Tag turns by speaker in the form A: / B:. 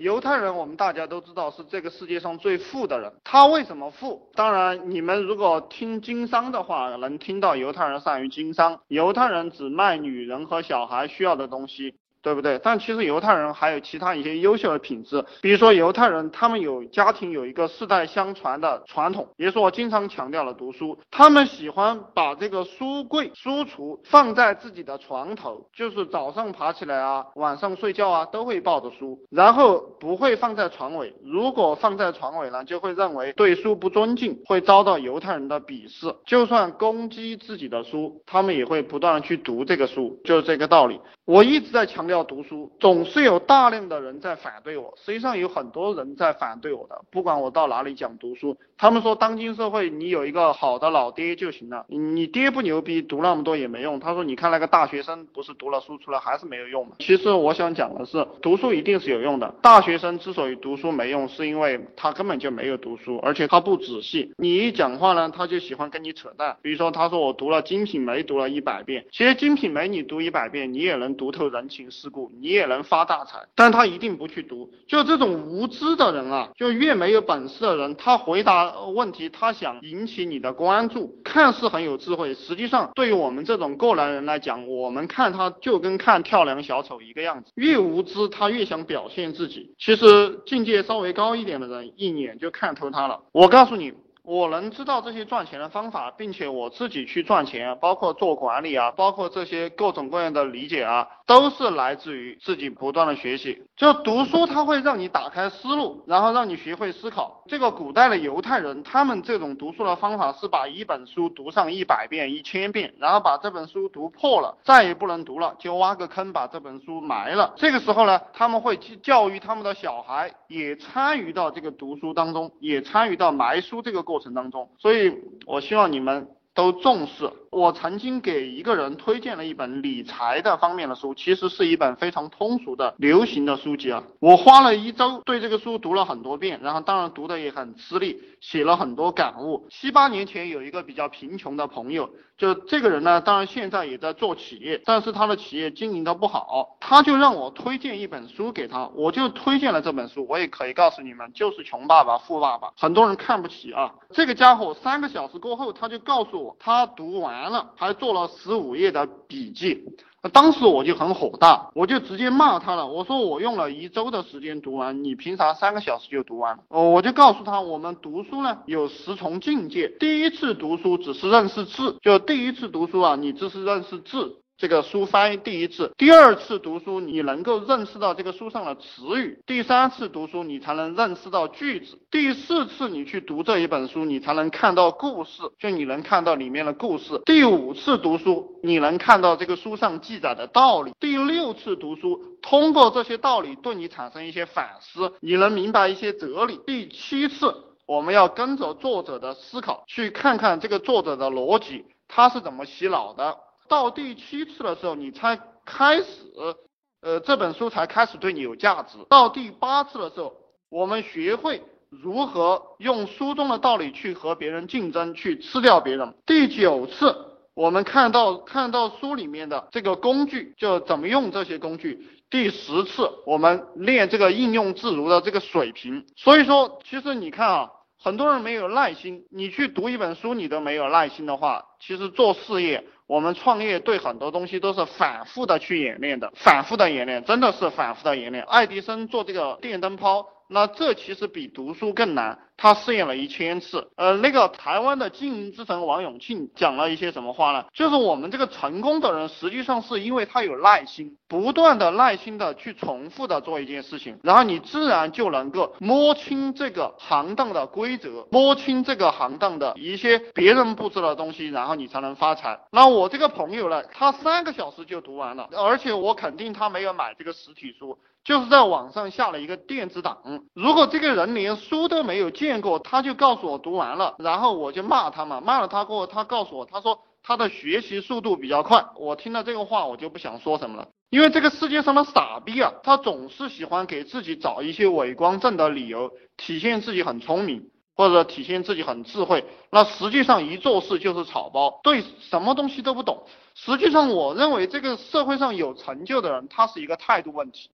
A: 犹太人我们大家都知道是这个世界上最富的人，他为什么富？当然，你们如果听经商的话，能听到犹太人善于经商，犹太人只卖女人和小孩需要的东西。对不对？但其实犹太人还有其他一些优秀的品质，比如说犹太人他们有家庭有一个世代相传的传统，也是我经常强调的读书。他们喜欢把这个书柜、书橱放在自己的床头，就是早上爬起来啊，晚上睡觉啊都会抱着书，然后不会放在床尾。如果放在床尾呢，就会认为对书不尊敬，会遭到犹太人的鄙视。就算攻击自己的书，他们也会不断的去读这个书，就是这个道理。我一直在强调读书，总是有大量的人在反对我。实际上有很多人在反对我的，不管我到哪里讲读书，他们说当今社会你有一个好的老爹就行了，你爹不牛逼，读那么多也没用。他说你看那个大学生不是读了书出来还是没有用吗？其实我想讲的是，读书一定是有用的。大学生之所以读书没用，是因为他根本就没有读书，而且他不仔细。你一讲话呢，他就喜欢跟你扯淡。比如说他说我读了《金瓶梅》，读了一百遍，其实《金瓶梅》你读一百遍，你也能。读透人情世故，你也能发大财，但他一定不去读。就这种无知的人啊，就越没有本事的人，他回答问题，他想引起你的关注，看似很有智慧，实际上对于我们这种过来人来讲，我们看他就跟看跳梁小丑一个样子。越无知，他越想表现自己。其实境界稍微高一点的人，一眼就看透他了。我告诉你。我能知道这些赚钱的方法，并且我自己去赚钱，包括做管理啊，包括这些各种各样的理解啊，都是来自于自己不断的学习。就读书，它会让你打开思路，然后让你学会思考。这个古代的犹太人，他们这种读书的方法是把一本书读上一百遍、一千遍，然后把这本书读破了，再也不能读了，就挖个坑把这本书埋了。这个时候呢，他们会去教育他们的小孩，也参与到这个读书当中，也参与到埋书这个过程。当中，所以我希望你们都重视。我曾经给一个人推荐了一本理财的方面的书，其实是一本非常通俗的流行的书籍啊。我花了一周对这个书读了很多遍，然后当然读的也很吃力，写了很多感悟。七八年前有一个比较贫穷的朋友，就这个人呢，当然现在也在做企业，但是他的企业经营的不好，他就让我推荐一本书给他，我就推荐了这本书。我也可以告诉你们，就是《穷爸爸富爸爸》，很多人看不起啊。这个家伙三个小时过后，他就告诉我他读完。了，还做了十五页的笔记，当时我就很火大，我就直接骂他了。我说我用了一周的时间读完，你凭啥三个小时就读完？哦，我就告诉他，我们读书呢有十重境界，第一次读书只是认识字，就第一次读书啊，你只是认识字。这个书翻译第一次，第二次读书你能够认识到这个书上的词语，第三次读书你才能认识到句子，第四次你去读这一本书，你才能看到故事，就你能看到里面的故事。第五次读书，你能看到这个书上记载的道理。第六次读书，通过这些道理对你产生一些反思，你能明白一些哲理。第七次，我们要跟着作者的思考，去看看这个作者的逻辑，他是怎么洗脑的。到第七次的时候，你才开始，呃，这本书才开始对你有价值。到第八次的时候，我们学会如何用书中的道理去和别人竞争，去吃掉别人。第九次，我们看到看到书里面的这个工具，就怎么用这些工具。第十次，我们练这个应用自如的这个水平。所以说，其实你看啊。很多人没有耐心，你去读一本书，你都没有耐心的话，其实做事业，我们创业对很多东西都是反复的去演练的，反复的演练，真的是反复的演练。爱迪生做这个电灯泡。那这其实比读书更难，他试验了一千次。呃，那个台湾的经营之神王永庆讲了一些什么话呢？就是我们这个成功的人，实际上是因为他有耐心，不断的耐心的去重复的做一件事情，然后你自然就能够摸清这个行当的规则，摸清这个行当的一些别人不知道的东西，然后你才能发财。那我这个朋友呢，他三个小时就读完了，而且我肯定他没有买这个实体书。就是在网上下了一个电子档，如果这个人连书都没有见见过，他就告诉我读完了，然后我就骂他嘛，骂了他过后，他告诉我，他说他的学习速度比较快。我听到这个话，我就不想说什么了，因为这个世界上的傻逼啊，他总是喜欢给自己找一些伪光正的理由，体现自己很聪明，或者体现自己很智慧，那实际上一做事就是草包，对什么东西都不懂。实际上，我认为这个社会上有成就的人，他是一个态度问题。